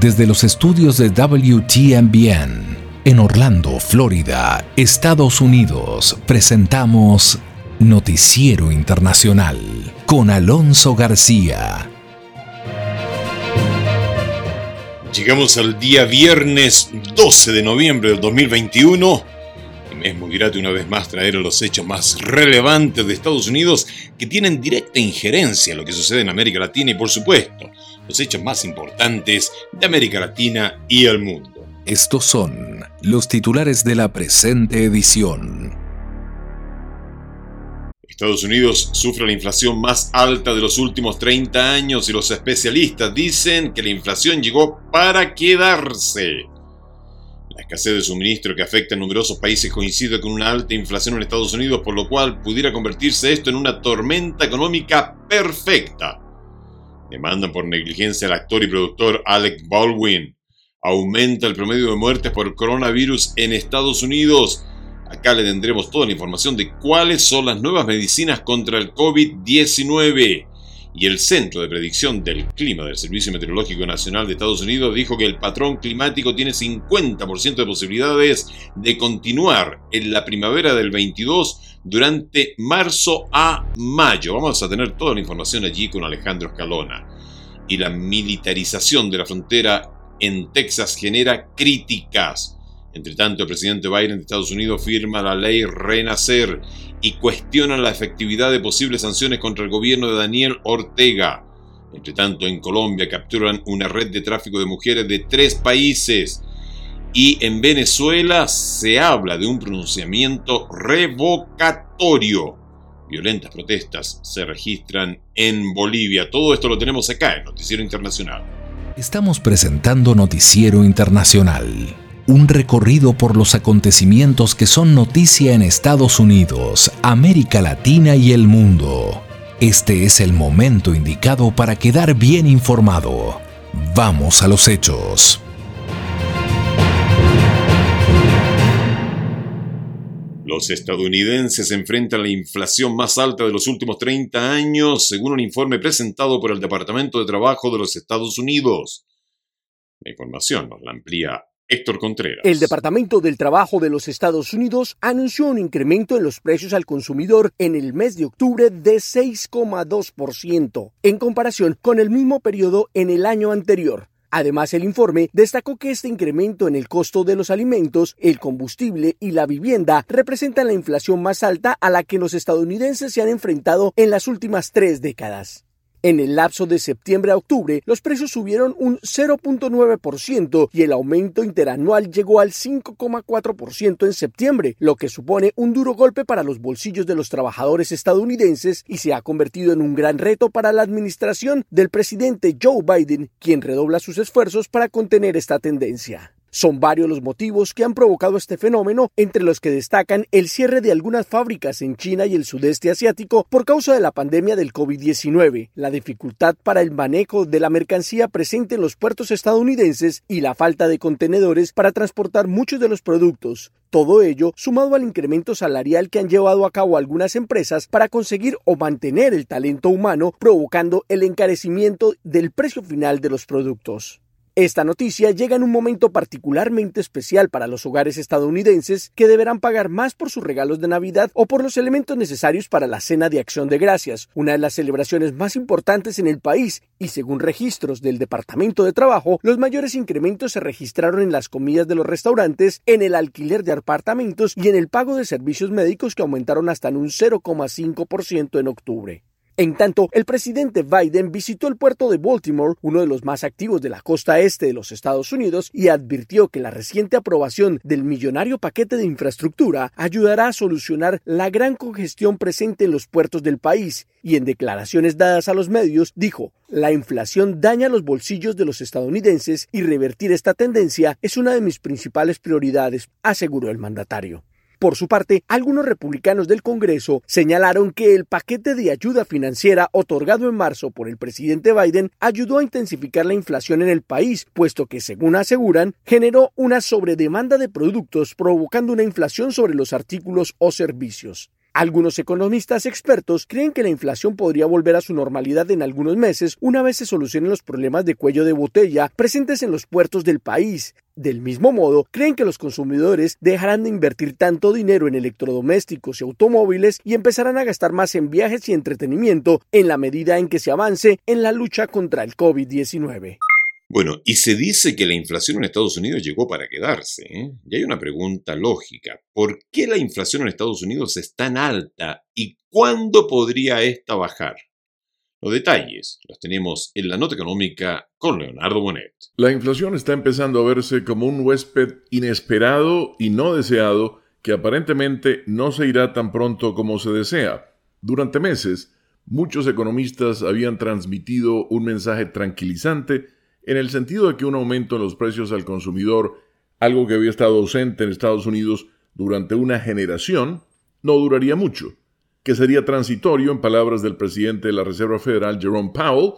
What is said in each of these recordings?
Desde los estudios de WTMBN en Orlando, Florida, Estados Unidos, presentamos Noticiero Internacional con Alonso García. Llegamos al día viernes 12 de noviembre del 2021 y me es muy grato una vez más traer los hechos más relevantes de Estados Unidos que tienen directa injerencia en lo que sucede en América Latina y por supuesto los hechos más importantes de América Latina y el mundo. Estos son los titulares de la presente edición. Estados Unidos sufre la inflación más alta de los últimos 30 años y los especialistas dicen que la inflación llegó para quedarse. La escasez de suministro que afecta a numerosos países coincide con una alta inflación en Estados Unidos, por lo cual pudiera convertirse esto en una tormenta económica perfecta. Demandan por negligencia al actor y productor Alec Baldwin Aumenta el promedio de muertes por coronavirus en Estados Unidos. Acá le tendremos toda la información de cuáles son las nuevas medicinas contra el COVID-19. Y el Centro de Predicción del Clima del Servicio Meteorológico Nacional de Estados Unidos dijo que el patrón climático tiene 50% de posibilidades de continuar en la primavera del 22 durante marzo a mayo. Vamos a tener toda la información allí con Alejandro Escalona. Y la militarización de la frontera en Texas genera críticas. Entre tanto, el presidente Biden de Estados Unidos firma la ley Renacer y cuestiona la efectividad de posibles sanciones contra el gobierno de Daniel Ortega. Entre tanto, en Colombia capturan una red de tráfico de mujeres de tres países. Y en Venezuela se habla de un pronunciamiento revocatorio. Violentas protestas se registran en Bolivia. Todo esto lo tenemos acá en Noticiero Internacional. Estamos presentando Noticiero Internacional, un recorrido por los acontecimientos que son noticia en Estados Unidos, América Latina y el mundo. Este es el momento indicado para quedar bien informado. Vamos a los hechos. Los estadounidenses enfrentan la inflación más alta de los últimos 30 años, según un informe presentado por el Departamento de Trabajo de los Estados Unidos. La información nos la amplía Héctor Contreras. El Departamento del Trabajo de los Estados Unidos anunció un incremento en los precios al consumidor en el mes de octubre de 6,2% en comparación con el mismo periodo en el año anterior. Además, el informe destacó que este incremento en el costo de los alimentos, el combustible y la vivienda representan la inflación más alta a la que los estadounidenses se han enfrentado en las últimas tres décadas. En el lapso de septiembre a octubre, los precios subieron un 0.9% y el aumento interanual llegó al 5.4% en septiembre, lo que supone un duro golpe para los bolsillos de los trabajadores estadounidenses y se ha convertido en un gran reto para la administración del presidente Joe Biden, quien redobla sus esfuerzos para contener esta tendencia. Son varios los motivos que han provocado este fenómeno, entre los que destacan el cierre de algunas fábricas en China y el sudeste asiático por causa de la pandemia del COVID-19, la dificultad para el manejo de la mercancía presente en los puertos estadounidenses y la falta de contenedores para transportar muchos de los productos. Todo ello sumado al incremento salarial que han llevado a cabo algunas empresas para conseguir o mantener el talento humano, provocando el encarecimiento del precio final de los productos. Esta noticia llega en un momento particularmente especial para los hogares estadounidenses que deberán pagar más por sus regalos de Navidad o por los elementos necesarios para la cena de acción de gracias, una de las celebraciones más importantes en el país, y según registros del Departamento de Trabajo, los mayores incrementos se registraron en las comidas de los restaurantes, en el alquiler de apartamentos y en el pago de servicios médicos que aumentaron hasta en un 0,5% en octubre. En tanto, el presidente Biden visitó el puerto de Baltimore, uno de los más activos de la costa este de los Estados Unidos, y advirtió que la reciente aprobación del millonario paquete de infraestructura ayudará a solucionar la gran congestión presente en los puertos del país, y en declaraciones dadas a los medios dijo, la inflación daña los bolsillos de los estadounidenses y revertir esta tendencia es una de mis principales prioridades, aseguró el mandatario. Por su parte, algunos republicanos del Congreso señalaron que el paquete de ayuda financiera otorgado en marzo por el presidente Biden ayudó a intensificar la inflación en el país, puesto que, según aseguran, generó una sobredemanda de productos provocando una inflación sobre los artículos o servicios. Algunos economistas expertos creen que la inflación podría volver a su normalidad en algunos meses una vez se solucionen los problemas de cuello de botella presentes en los puertos del país. Del mismo modo, creen que los consumidores dejarán de invertir tanto dinero en electrodomésticos y automóviles y empezarán a gastar más en viajes y entretenimiento en la medida en que se avance en la lucha contra el COVID-19. Bueno, y se dice que la inflación en Estados Unidos llegó para quedarse. ¿eh? Y hay una pregunta lógica. ¿Por qué la inflación en Estados Unidos es tan alta y cuándo podría esta bajar? Los detalles los tenemos en la nota económica con Leonardo Bonet. La inflación está empezando a verse como un huésped inesperado y no deseado que aparentemente no se irá tan pronto como se desea. Durante meses, muchos economistas habían transmitido un mensaje tranquilizante en el sentido de que un aumento en los precios al consumidor, algo que había estado ausente en Estados Unidos durante una generación, no duraría mucho que sería transitorio, en palabras del presidente de la Reserva Federal, Jerome Powell,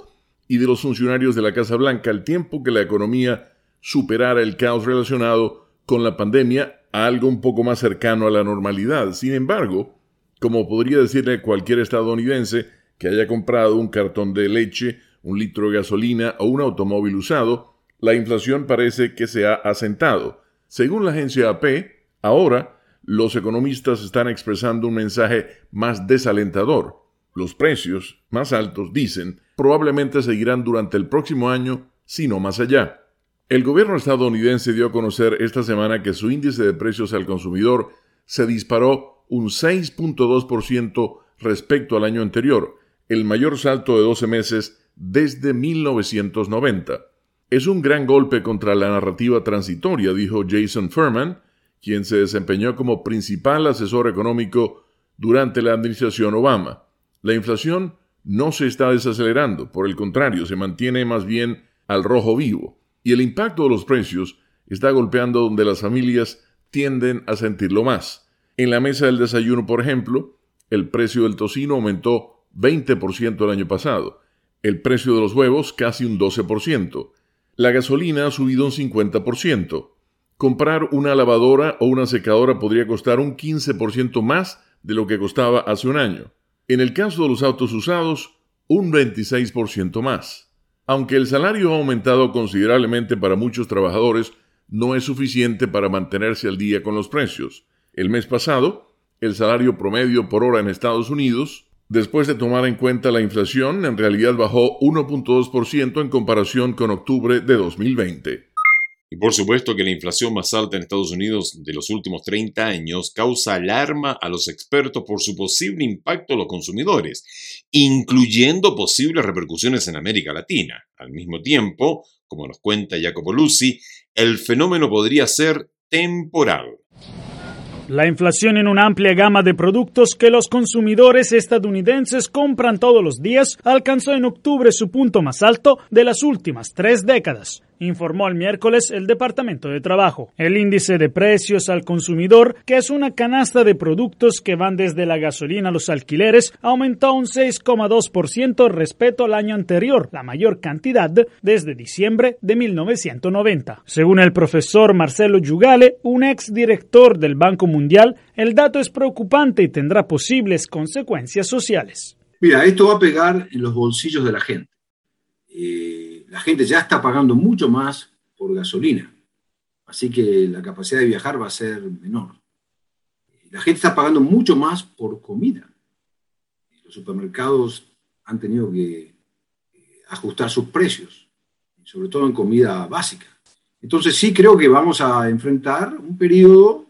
y de los funcionarios de la Casa Blanca, al tiempo que la economía superara el caos relacionado con la pandemia a algo un poco más cercano a la normalidad. Sin embargo, como podría decirle cualquier estadounidense que haya comprado un cartón de leche, un litro de gasolina o un automóvil usado, la inflación parece que se ha asentado. Según la agencia AP, ahora los economistas están expresando un mensaje más desalentador. Los precios más altos, dicen, probablemente seguirán durante el próximo año, si no más allá. El gobierno estadounidense dio a conocer esta semana que su índice de precios al consumidor se disparó un 6.2% respecto al año anterior, el mayor salto de 12 meses desde 1990. Es un gran golpe contra la narrativa transitoria, dijo Jason Furman, quien se desempeñó como principal asesor económico durante la administración Obama. La inflación no se está desacelerando, por el contrario, se mantiene más bien al rojo vivo, y el impacto de los precios está golpeando donde las familias tienden a sentirlo más. En la mesa del desayuno, por ejemplo, el precio del tocino aumentó 20% el año pasado, el precio de los huevos casi un 12%, la gasolina ha subido un 50%, comprar una lavadora o una secadora podría costar un 15% más de lo que costaba hace un año. En el caso de los autos usados, un 26% más. Aunque el salario ha aumentado considerablemente para muchos trabajadores, no es suficiente para mantenerse al día con los precios. El mes pasado, el salario promedio por hora en Estados Unidos, después de tomar en cuenta la inflación, en realidad bajó 1.2% en comparación con octubre de 2020. Y por supuesto que la inflación más alta en Estados Unidos de los últimos 30 años causa alarma a los expertos por su posible impacto a los consumidores, incluyendo posibles repercusiones en América Latina. Al mismo tiempo, como nos cuenta Jacopo Luzzi, el fenómeno podría ser temporal. La inflación en una amplia gama de productos que los consumidores estadounidenses compran todos los días alcanzó en octubre su punto más alto de las últimas tres décadas informó el miércoles el Departamento de Trabajo. El índice de precios al consumidor, que es una canasta de productos que van desde la gasolina a los alquileres, aumentó un 6,2% respecto al año anterior, la mayor cantidad desde diciembre de 1990. Según el profesor Marcelo Yugale, un ex director del Banco Mundial, el dato es preocupante y tendrá posibles consecuencias sociales. Mira, esto va a pegar en los bolsillos de la gente. Eh, la gente ya está pagando mucho más por gasolina, así que la capacidad de viajar va a ser menor. La gente está pagando mucho más por comida. Los supermercados han tenido que eh, ajustar sus precios, sobre todo en comida básica. Entonces sí creo que vamos a enfrentar un periodo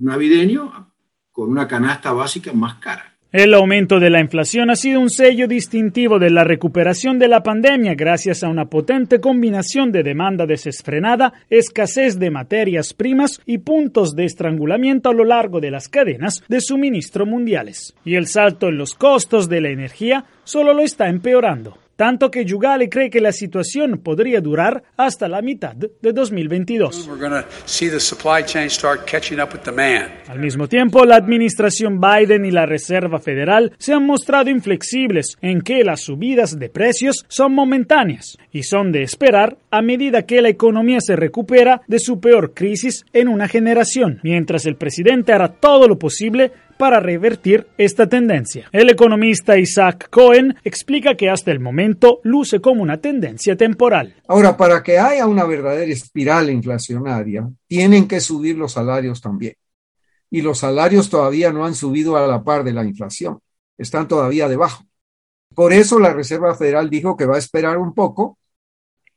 navideño con una canasta básica más cara. El aumento de la inflación ha sido un sello distintivo de la recuperación de la pandemia gracias a una potente combinación de demanda desesfrenada, escasez de materias primas y puntos de estrangulamiento a lo largo de las cadenas de suministro mundiales. Y el salto en los costos de la energía solo lo está empeorando tanto que Yugale cree que la situación podría durar hasta la mitad de 2022. Al mismo tiempo, la administración Biden y la Reserva Federal se han mostrado inflexibles en que las subidas de precios son momentáneas y son de esperar a medida que la economía se recupera de su peor crisis en una generación, mientras el presidente hará todo lo posible para revertir esta tendencia. El economista Isaac Cohen explica que hasta el momento luce como una tendencia temporal. Ahora, para que haya una verdadera espiral inflacionaria, tienen que subir los salarios también. Y los salarios todavía no han subido a la par de la inflación, están todavía debajo. Por eso la Reserva Federal dijo que va a esperar un poco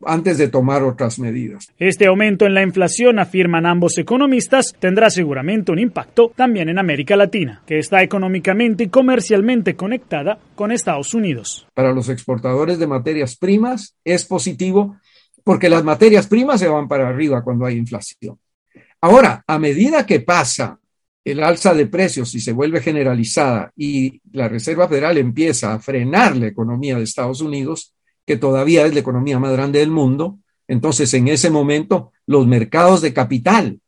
antes de tomar otras medidas. Este aumento en la inflación, afirman ambos economistas, tendrá seguramente un impacto también en América Latina, que está económicamente y comercialmente conectada con Estados Unidos. Para los exportadores de materias primas es positivo porque las materias primas se van para arriba cuando hay inflación. Ahora, a medida que pasa el alza de precios y se vuelve generalizada y la Reserva Federal empieza a frenar la economía de Estados Unidos, que todavía es la economía más grande del mundo, entonces en ese momento los mercados de capital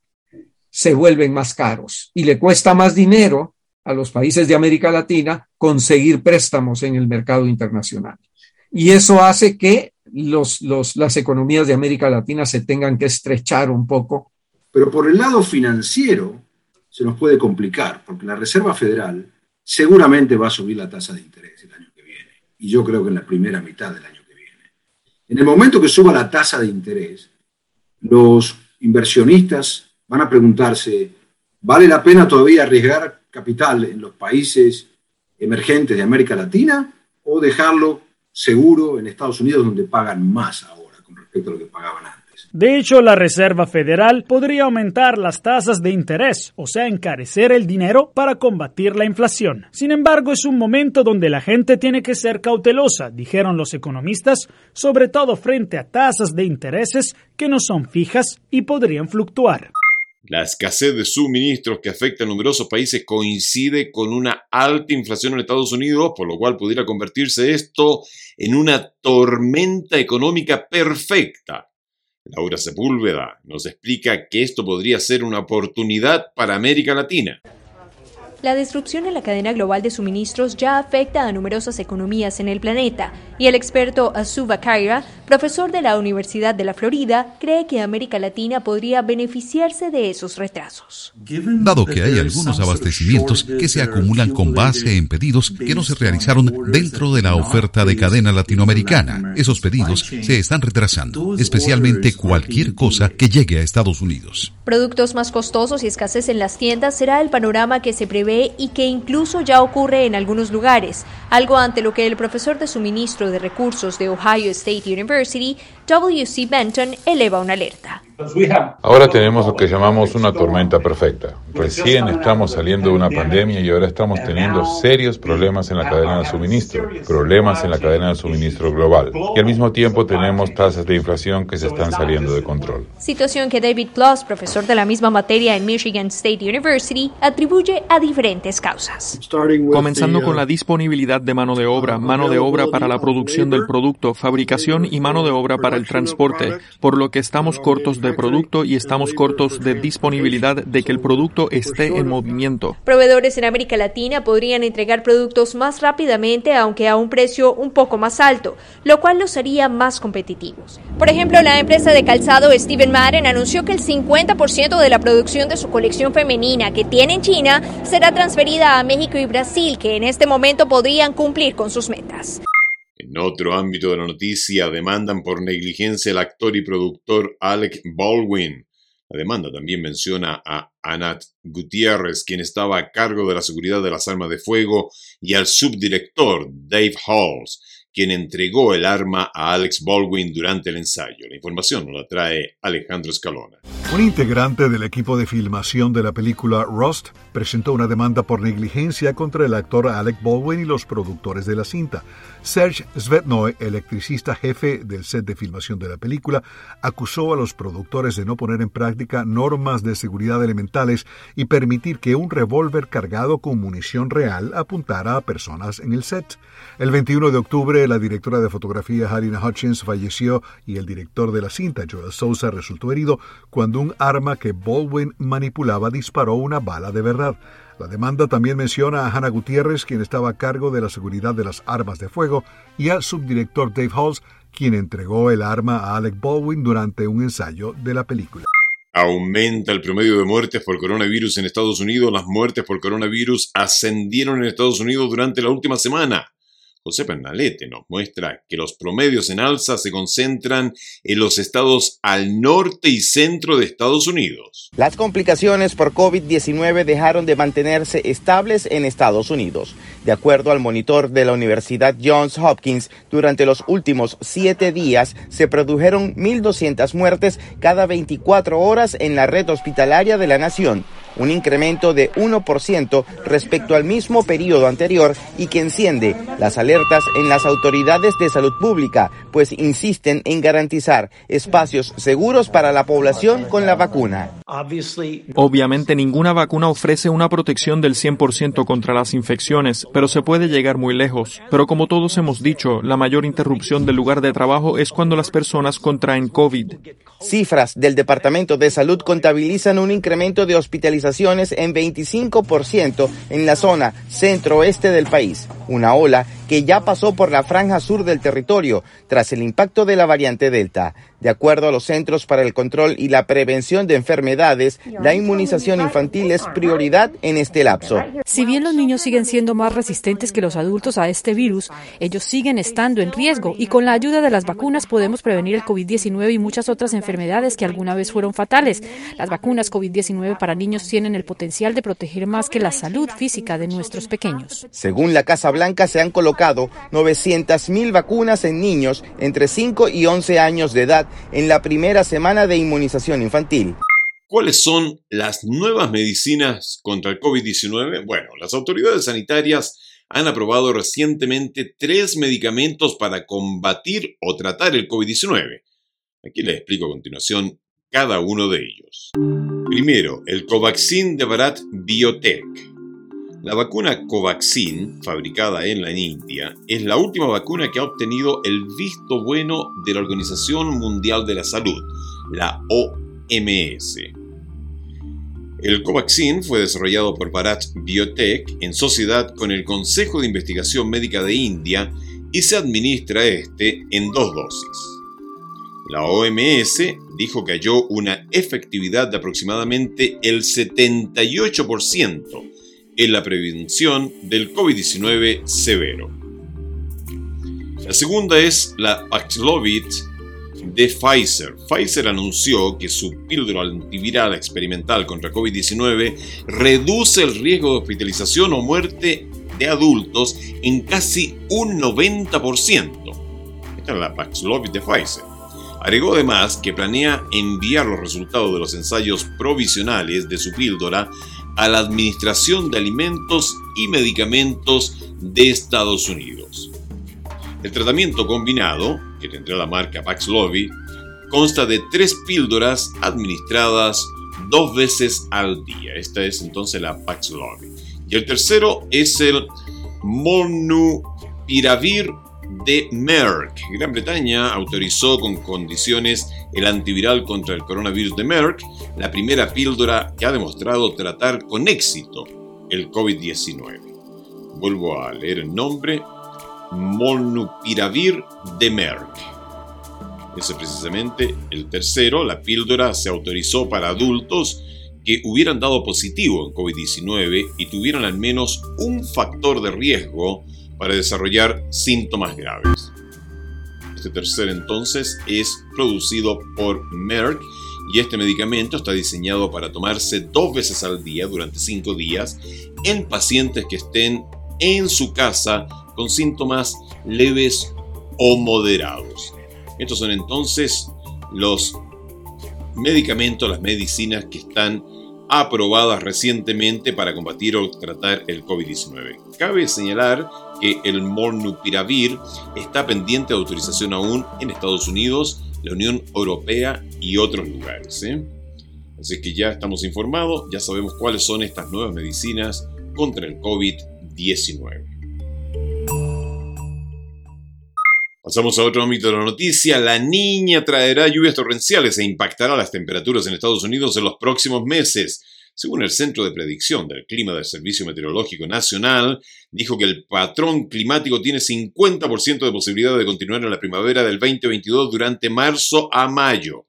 se vuelven más caros y le cuesta más dinero a los países de América Latina conseguir préstamos en el mercado internacional. Y eso hace que los, las economías de América Latina se tengan que estrechar un poco. Pero por el lado financiero se nos puede complicar, porque la Reserva Federal seguramente va a subir la tasa de interés el año que viene, y yo creo que en la primera mitad del año en el momento que suba la tasa de interés, los inversionistas van a preguntarse, ¿vale la pena todavía arriesgar capital en los países emergentes de América Latina o dejarlo seguro en Estados Unidos donde pagan más ahora con respecto a lo que pagaban antes? De hecho, la Reserva Federal podría aumentar las tasas de interés, o sea, encarecer el dinero para combatir la inflación. Sin embargo, es un momento donde la gente tiene que ser cautelosa, dijeron los economistas, sobre todo frente a tasas de intereses que no son fijas y podrían fluctuar. La escasez de suministros que afecta a numerosos países coincide con una alta inflación en Estados Unidos, por lo cual pudiera convertirse esto en una tormenta económica perfecta Laura Sepúlveda nos explica que esto podría ser una oportunidad para América Latina. La disrupción en la cadena global de suministros ya afecta a numerosas economías en el planeta, y el experto Asuba Kaira, profesor de la Universidad de la Florida, cree que América Latina podría beneficiarse de esos retrasos. Dado que hay algunos abastecimientos que se acumulan con base en pedidos que no se realizaron dentro de la oferta de cadena latinoamericana, esos pedidos se están retrasando, especialmente cualquier cosa que llegue a Estados Unidos. Productos más costosos y escasez en las tiendas será el panorama que se prevé y que incluso ya ocurre en algunos lugares, algo ante lo que el profesor de suministro de recursos de Ohio State University, W.C. Benton, eleva una alerta. Ahora tenemos lo que llamamos una tormenta perfecta. Recién estamos saliendo de una pandemia y ahora estamos teniendo serios problemas en la cadena de suministro, problemas en la cadena de suministro global. Y al mismo tiempo tenemos tasas de inflación que se están saliendo de control. Situación que David Plus, profesor de la misma materia en Michigan State University, atribuye a diferentes causas. Comenzando con la disponibilidad de mano de obra, mano de obra para la producción del producto, fabricación y mano de obra para el transporte, por lo que estamos cortos de producto y estamos cortos de disponibilidad de que el producto esté en movimiento. Proveedores en América Latina podrían entregar productos más rápidamente, aunque a un precio un poco más alto, lo cual los haría más competitivos. Por ejemplo, la empresa de calzado Steven Madden anunció que el 50% de la producción de su colección femenina que tiene en China será transferida a México y Brasil, que en este momento podrían cumplir con sus metas. En otro ámbito de la noticia, demandan por negligencia al actor y productor Alec Baldwin. La demanda también menciona a Anat Gutiérrez, quien estaba a cargo de la seguridad de las armas de fuego, y al subdirector Dave Halls, quien entregó el arma a Alex Baldwin durante el ensayo. La información la trae Alejandro Escalona. Un integrante del equipo de filmación de la película Rust presentó una demanda por negligencia contra el actor Alec Baldwin y los productores de la cinta. Serge Svetnoy, electricista jefe del set de filmación de la película, acusó a los productores de no poner en práctica normas de seguridad elementales y permitir que un revólver cargado con munición real apuntara a personas en el set. El 21 de octubre, la directora de fotografía Harina Hutchins falleció y el director de la cinta, Joel Sousa, resultó herido un arma que Baldwin manipulaba disparó una bala de verdad. La demanda también menciona a Hannah Gutiérrez, quien estaba a cargo de la seguridad de las armas de fuego, y al subdirector Dave Halls, quien entregó el arma a Alec Baldwin durante un ensayo de la película. Aumenta el promedio de muertes por coronavirus en Estados Unidos. Las muertes por coronavirus ascendieron en Estados Unidos durante la última semana. José Pernalete nos muestra que los promedios en alza se concentran en los estados al norte y centro de Estados Unidos. Las complicaciones por COVID-19 dejaron de mantenerse estables en Estados Unidos. De acuerdo al monitor de la Universidad Johns Hopkins, durante los últimos siete días se produjeron 1.200 muertes cada 24 horas en la red hospitalaria de la nación un incremento de 1% respecto al mismo periodo anterior y que enciende las alertas en las autoridades de salud pública, pues insisten en garantizar espacios seguros para la población con la vacuna. Obviamente ninguna vacuna ofrece una protección del 100% contra las infecciones, pero se puede llegar muy lejos. Pero como todos hemos dicho, la mayor interrupción del lugar de trabajo es cuando las personas contraen COVID. Cifras del Departamento de Salud contabilizan un incremento de hospitalizaciones en 25% en la zona centro-oeste del país, una ola que ya pasó por la franja sur del territorio tras el impacto de la variante Delta. De acuerdo a los Centros para el Control y la Prevención de Enfermedades, la inmunización infantil es prioridad en este lapso. Si bien los niños siguen siendo más resistentes que los adultos a este virus, ellos siguen estando en riesgo y con la ayuda de las vacunas podemos prevenir el COVID-19 y muchas otras enfermedades que alguna vez fueron fatales. Las vacunas COVID-19 para niños tienen el potencial de proteger más que la salud física de nuestros pequeños. Según la Casa Blanca, se han colocado 900.000 vacunas en niños entre 5 y 11 años de edad en la primera semana de inmunización infantil. ¿Cuáles son las nuevas medicinas contra el COVID-19? Bueno, las autoridades sanitarias han aprobado recientemente tres medicamentos para combatir o tratar el COVID-19. Aquí les explico a continuación cada uno de ellos. Primero, el Covaxin de Bharat Biotech. La vacuna Covaxin, fabricada en la India, es la última vacuna que ha obtenido el visto bueno de la Organización Mundial de la Salud, la OMS. El Covaxin fue desarrollado por Bharat Biotech en sociedad con el Consejo de Investigación Médica de India y se administra este en dos dosis. La OMS dijo que halló una efectividad de aproximadamente el 78% en la prevención del COVID-19 severo. La segunda es la Paxlovid de Pfizer. Pfizer anunció que su píldora antiviral experimental contra COVID-19 reduce el riesgo de hospitalización o muerte de adultos en casi un 90%. Esta es la Paxlovid de Pfizer. Agregó además que planea enviar los resultados de los ensayos provisionales de su píldora a la Administración de Alimentos y Medicamentos de Estados Unidos. El tratamiento combinado, que tendrá la marca Paxlovid, consta de tres píldoras administradas dos veces al día. Esta es entonces la Paxlovid. Y el tercero es el Molnupiravir de Merck. Gran Bretaña autorizó con condiciones el antiviral contra el coronavirus de Merck, la primera píldora que ha demostrado tratar con éxito el COVID-19. Vuelvo a leer el nombre, Molnupiravir de Merck. Ese es precisamente el tercero, la píldora se autorizó para adultos que hubieran dado positivo en COVID-19 y tuvieran al menos un factor de riesgo para desarrollar síntomas graves. Este tercer entonces es producido por Merck y este medicamento está diseñado para tomarse dos veces al día durante cinco días en pacientes que estén en su casa con síntomas leves o moderados. Estos son entonces los medicamentos, las medicinas que están aprobadas recientemente para combatir o tratar el COVID-19. Cabe señalar que el Molnupiravir está pendiente de autorización aún en Estados Unidos, la Unión Europea y otros lugares. ¿eh? Así que ya estamos informados, ya sabemos cuáles son estas nuevas medicinas contra el COVID-19. Pasamos a otro ámbito de la noticia. La niña traerá lluvias torrenciales e impactará las temperaturas en Estados Unidos en los próximos meses. Según el Centro de Predicción del Clima del Servicio Meteorológico Nacional, dijo que el patrón climático tiene 50% de posibilidad de continuar en la primavera del 2022 durante marzo a mayo.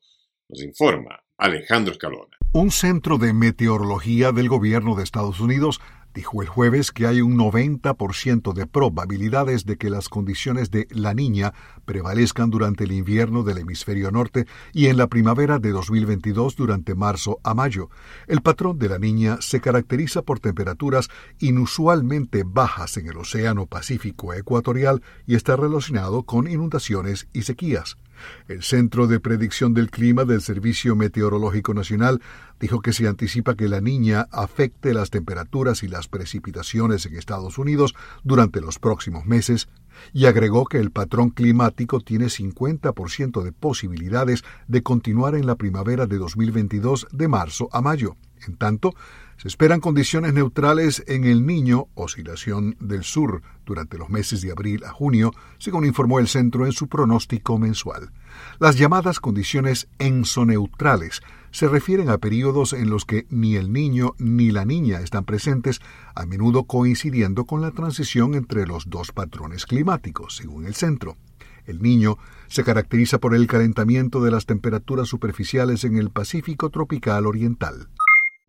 Nos informa Alejandro Escalona. Un centro de meteorología del gobierno de Estados Unidos dijo el jueves que hay un 90% de probabilidades de que las condiciones de la niña prevalezcan durante el invierno del hemisferio norte y en la primavera de 2022 durante marzo a mayo. El patrón de la niña se caracteriza por temperaturas inusualmente bajas en el Océano Pacífico Ecuatorial y está relacionado con inundaciones y sequías. El Centro de Predicción del Clima del Servicio Meteorológico Nacional dijo que se anticipa que la niña afecte las temperaturas y las precipitaciones en Estados Unidos durante los próximos meses y agregó que el patrón climático tiene 50% de posibilidades de continuar en la primavera de 2022 de marzo a mayo. En tanto, se esperan condiciones neutrales en el Niño, oscilación del sur, durante los meses de abril a junio, según informó el centro en su pronóstico mensual. Las llamadas condiciones ensoneutrales se refieren a periodos en los que ni el niño ni la niña están presentes, a menudo coincidiendo con la transición entre los dos patrones climáticos, según el centro. El niño se caracteriza por el calentamiento de las temperaturas superficiales en el Pacífico tropical oriental.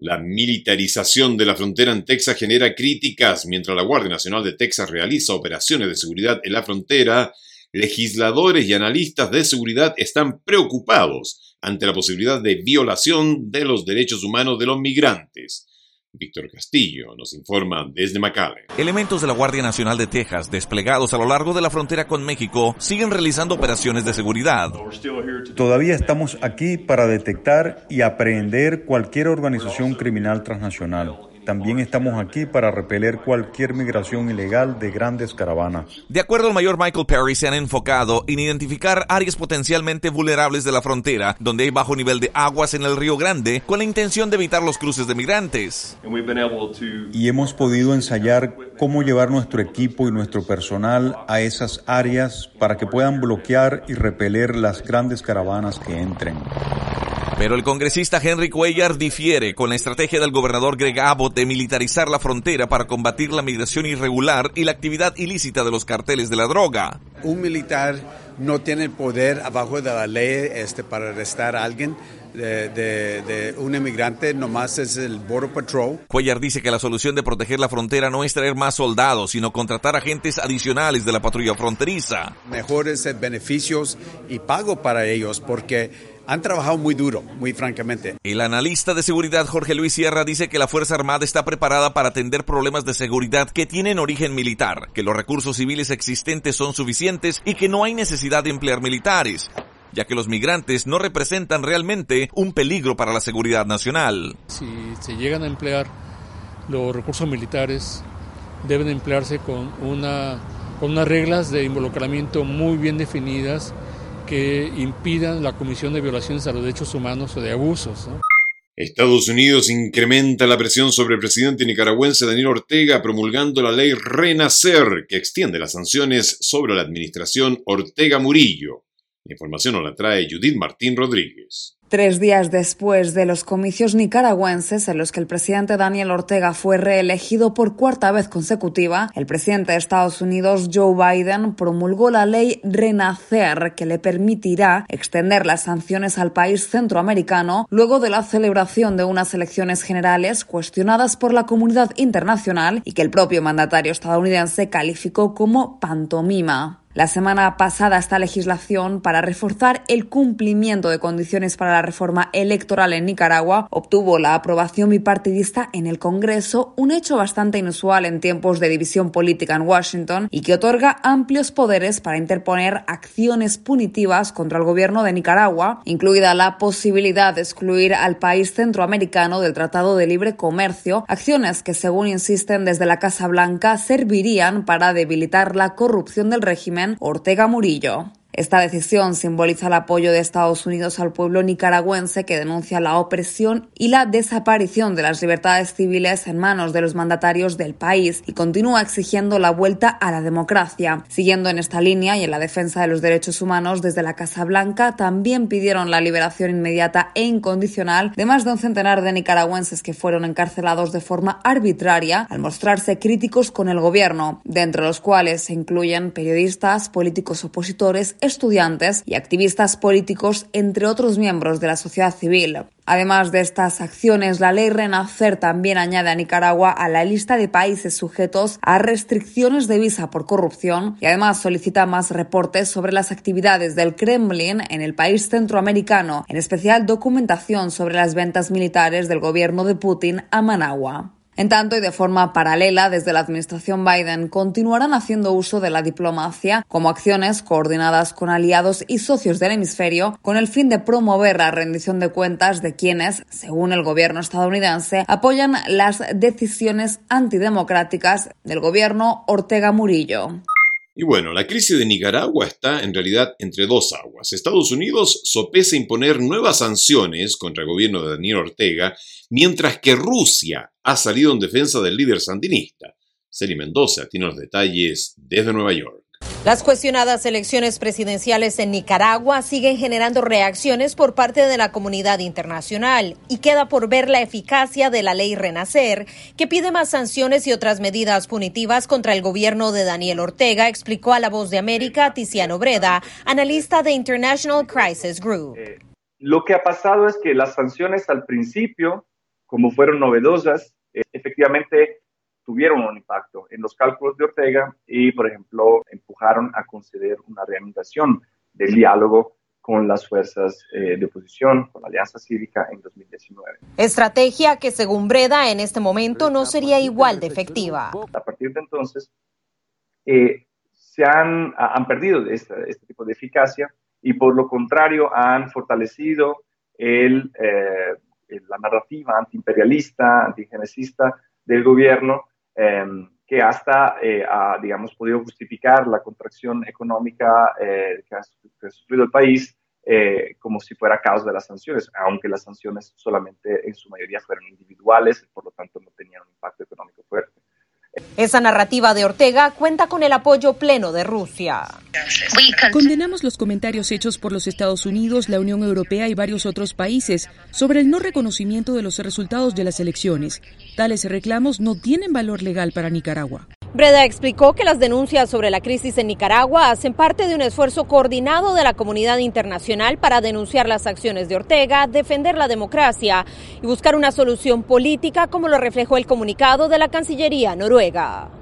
La militarización de la frontera en Texas genera críticas. Mientras la Guardia Nacional de Texas realiza operaciones de seguridad en la frontera, legisladores y analistas de seguridad están preocupados ante la posibilidad de violación de los derechos humanos de los migrantes. Víctor Castillo nos informa desde McAllen. Elementos de la Guardia Nacional de Texas desplegados a lo largo de la frontera con México siguen realizando operaciones de seguridad. Todavía estamos aquí para detectar y aprehender cualquier organización criminal transnacional. También estamos aquí para repeler cualquier migración ilegal de grandes caravanas. De acuerdo al mayor Michael Perry, se han enfocado en identificar áreas potencialmente vulnerables de la frontera, donde hay bajo nivel de aguas en el Río Grande, con la intención de evitar los cruces de migrantes. Y hemos podido ensayar cómo llevar nuestro equipo y nuestro personal a esas áreas para que puedan bloquear y repeler las grandes caravanas que entren. Pero el congresista Henry Cuellar difiere con la estrategia del gobernador Greg Abbott de militarizar la frontera para combatir la migración irregular y la actividad ilícita de los carteles de la droga. Un militar no tiene poder abajo de la ley este, para arrestar a alguien. De, de, un emigrante, nomás es el Border Patrol. Cuellar dice que la solución de proteger la frontera no es traer más soldados, sino contratar agentes adicionales de la patrulla fronteriza. Mejores beneficios y pago para ellos, porque han trabajado muy duro, muy francamente. El analista de seguridad Jorge Luis Sierra dice que la Fuerza Armada está preparada para atender problemas de seguridad que tienen origen militar, que los recursos civiles existentes son suficientes y que no hay necesidad de emplear militares ya que los migrantes no representan realmente un peligro para la seguridad nacional. Si se llegan a emplear los recursos militares, deben emplearse con, una, con unas reglas de involucramiento muy bien definidas que impidan la comisión de violaciones a los derechos humanos o de abusos. Estados Unidos incrementa la presión sobre el presidente nicaragüense Daniel Ortega promulgando la ley Renacer que extiende las sanciones sobre la administración Ortega Murillo. La información nos la trae Judith Martín Rodríguez. Tres días después de los comicios nicaragüenses en los que el presidente Daniel Ortega fue reelegido por cuarta vez consecutiva, el presidente de Estados Unidos, Joe Biden, promulgó la ley Renacer que le permitirá extender las sanciones al país centroamericano luego de la celebración de unas elecciones generales cuestionadas por la comunidad internacional y que el propio mandatario estadounidense calificó como pantomima. La semana pasada esta legislación para reforzar el cumplimiento de condiciones para la reforma electoral en Nicaragua obtuvo la aprobación bipartidista en el Congreso, un hecho bastante inusual en tiempos de división política en Washington y que otorga amplios poderes para interponer acciones punitivas contra el gobierno de Nicaragua, incluida la posibilidad de excluir al país centroamericano del Tratado de Libre Comercio, acciones que según insisten desde la Casa Blanca servirían para debilitar la corrupción del régimen Ortega Murillo. Esta decisión simboliza el apoyo de Estados Unidos al pueblo nicaragüense que denuncia la opresión y la desaparición de las libertades civiles en manos de los mandatarios del país y continúa exigiendo la vuelta a la democracia. Siguiendo en esta línea y en la defensa de los derechos humanos desde la Casa Blanca, también pidieron la liberación inmediata e incondicional de más de un centenar de nicaragüenses que fueron encarcelados de forma arbitraria al mostrarse críticos con el gobierno, de entre los cuales se incluyen periodistas, políticos opositores, estudiantes y activistas políticos, entre otros miembros de la sociedad civil. Además de estas acciones, la ley Renacer también añade a Nicaragua a la lista de países sujetos a restricciones de visa por corrupción y además solicita más reportes sobre las actividades del Kremlin en el país centroamericano, en especial documentación sobre las ventas militares del gobierno de Putin a Managua. En tanto, y de forma paralela, desde la administración Biden continuarán haciendo uso de la diplomacia como acciones coordinadas con aliados y socios del hemisferio con el fin de promover la rendición de cuentas de quienes, según el gobierno estadounidense, apoyan las decisiones antidemocráticas del gobierno Ortega Murillo. Y bueno, la crisis de Nicaragua está en realidad entre dos aguas. Estados Unidos sopesa imponer nuevas sanciones contra el gobierno de Daniel Ortega, mientras que Rusia ha salido en defensa del líder sandinista. Celi Mendoza tiene los detalles desde Nueva York. Las cuestionadas elecciones presidenciales en Nicaragua siguen generando reacciones por parte de la comunidad internacional y queda por ver la eficacia de la ley Renacer, que pide más sanciones y otras medidas punitivas contra el gobierno de Daniel Ortega, explicó a La Voz de América Tiziano Breda, analista de International Crisis Group. Eh, lo que ha pasado es que las sanciones al principio, como fueron novedosas, eh, efectivamente tuvieron un impacto en los cálculos de Ortega y, por ejemplo, empujaron a conceder una reanudación del diálogo con las fuerzas eh, de oposición, con la Alianza Cívica en 2019. Estrategia que, según Breda, en este momento no sería igual de efectiva. A partir de entonces, eh, se han, han perdido este, este, tipo de eficacia y, por lo contrario, han fortalecido el, eh, la narrativa antiimperialista, antigenesista del gobierno Em, que hasta eh, ha, digamos, podido justificar la contracción económica eh, que, ha, sufrido el país eh, como si fuera causa de las sanciones, aunque las sanciones solamente en su mayoría fueron individuales por lo tanto no tenían un impacto económico fuerte. Esa narrativa de Ortega cuenta con el apoyo pleno de Rusia. Condenamos los comentarios hechos por los Estados Unidos, la Unión Europea y varios otros países sobre el no reconocimiento de los resultados de las elecciones. Tales reclamos no tienen valor legal para Nicaragua. Breda explicó que las denuncias sobre la crisis en Nicaragua hacen parte de un esfuerzo coordinado de la comunidad internacional para denunciar las acciones de Ortega, defender la democracia y buscar una solución política, como lo reflejó el comunicado de la Cancillería noruega.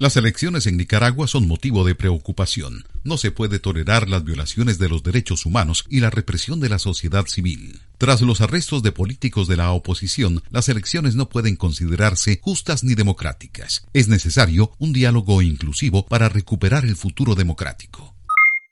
Las elecciones en Nicaragua son motivo de preocupación. No se puede tolerar las violaciones de los derechos humanos y la represión de la sociedad civil. Tras los arrestos de políticos de la oposición, las elecciones no pueden considerarse justas ni democráticas. Es necesario un diálogo inclusivo para recuperar el futuro democrático.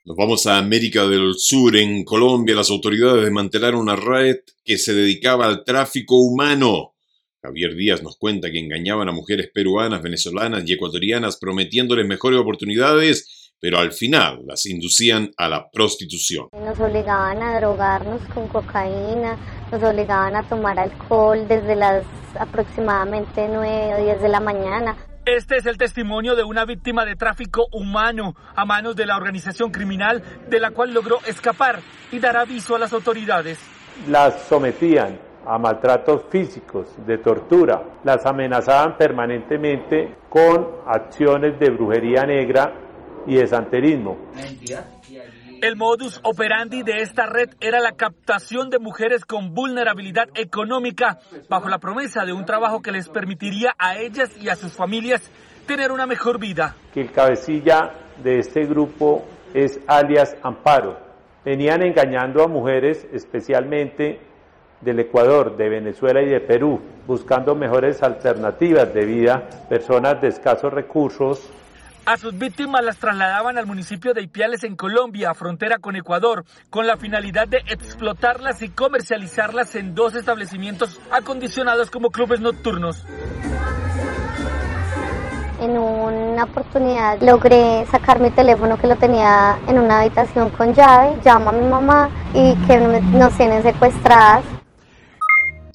Nos vamos a América del Sur. En Colombia, las autoridades desmantelaron una red que se dedicaba al tráfico humano. Javier Díaz nos cuenta que engañaban a mujeres peruanas, venezolanas y ecuatorianas prometiéndoles mejores oportunidades, pero al final las inducían a la prostitución. Nos obligaban a drogarnos con cocaína, nos obligaban a tomar alcohol desde las aproximadamente 9 o 10 de la mañana. Este es el testimonio de una víctima de tráfico humano a manos de la organización criminal de la cual logró escapar y dar aviso a las autoridades. Las sometían a maltratos físicos, de tortura. Las amenazaban permanentemente con acciones de brujería negra y de santerismo. El modus operandi de esta red era la captación de mujeres con vulnerabilidad económica bajo la promesa de un trabajo que les permitiría a ellas y a sus familias tener una mejor vida. Que el cabecilla de este grupo es alias Amparo. Venían engañando a mujeres especialmente del Ecuador, de Venezuela y de Perú, buscando mejores alternativas de vida, personas de escasos recursos. A sus víctimas las trasladaban al municipio de Ipiales en Colombia, frontera con Ecuador, con la finalidad de explotarlas y comercializarlas en dos establecimientos acondicionados como clubes nocturnos. En una oportunidad logré sacar mi teléfono que lo tenía en una habitación con llave, llamo a mi mamá y que nos tienen secuestradas.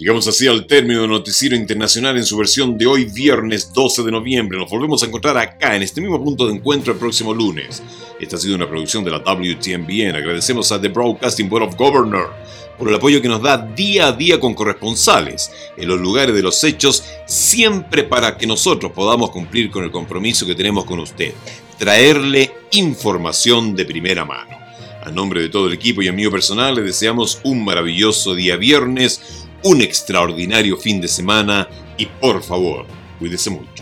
Llegamos así al término del Noticiero Internacional en su versión de hoy, viernes 12 de noviembre. Nos volvemos a encontrar acá, en este mismo punto de encuentro, el próximo lunes. Esta ha sido una producción de la WTMBN. Agradecemos a The Broadcasting Board of Governors por el apoyo que nos da día a día con corresponsales en los lugares de los hechos, siempre para que nosotros podamos cumplir con el compromiso que tenemos con usted, traerle información de primera mano. A nombre de todo el equipo y amigo personal, les deseamos un maravilloso día viernes, un extraordinario fin de semana y por favor, cuídese mucho.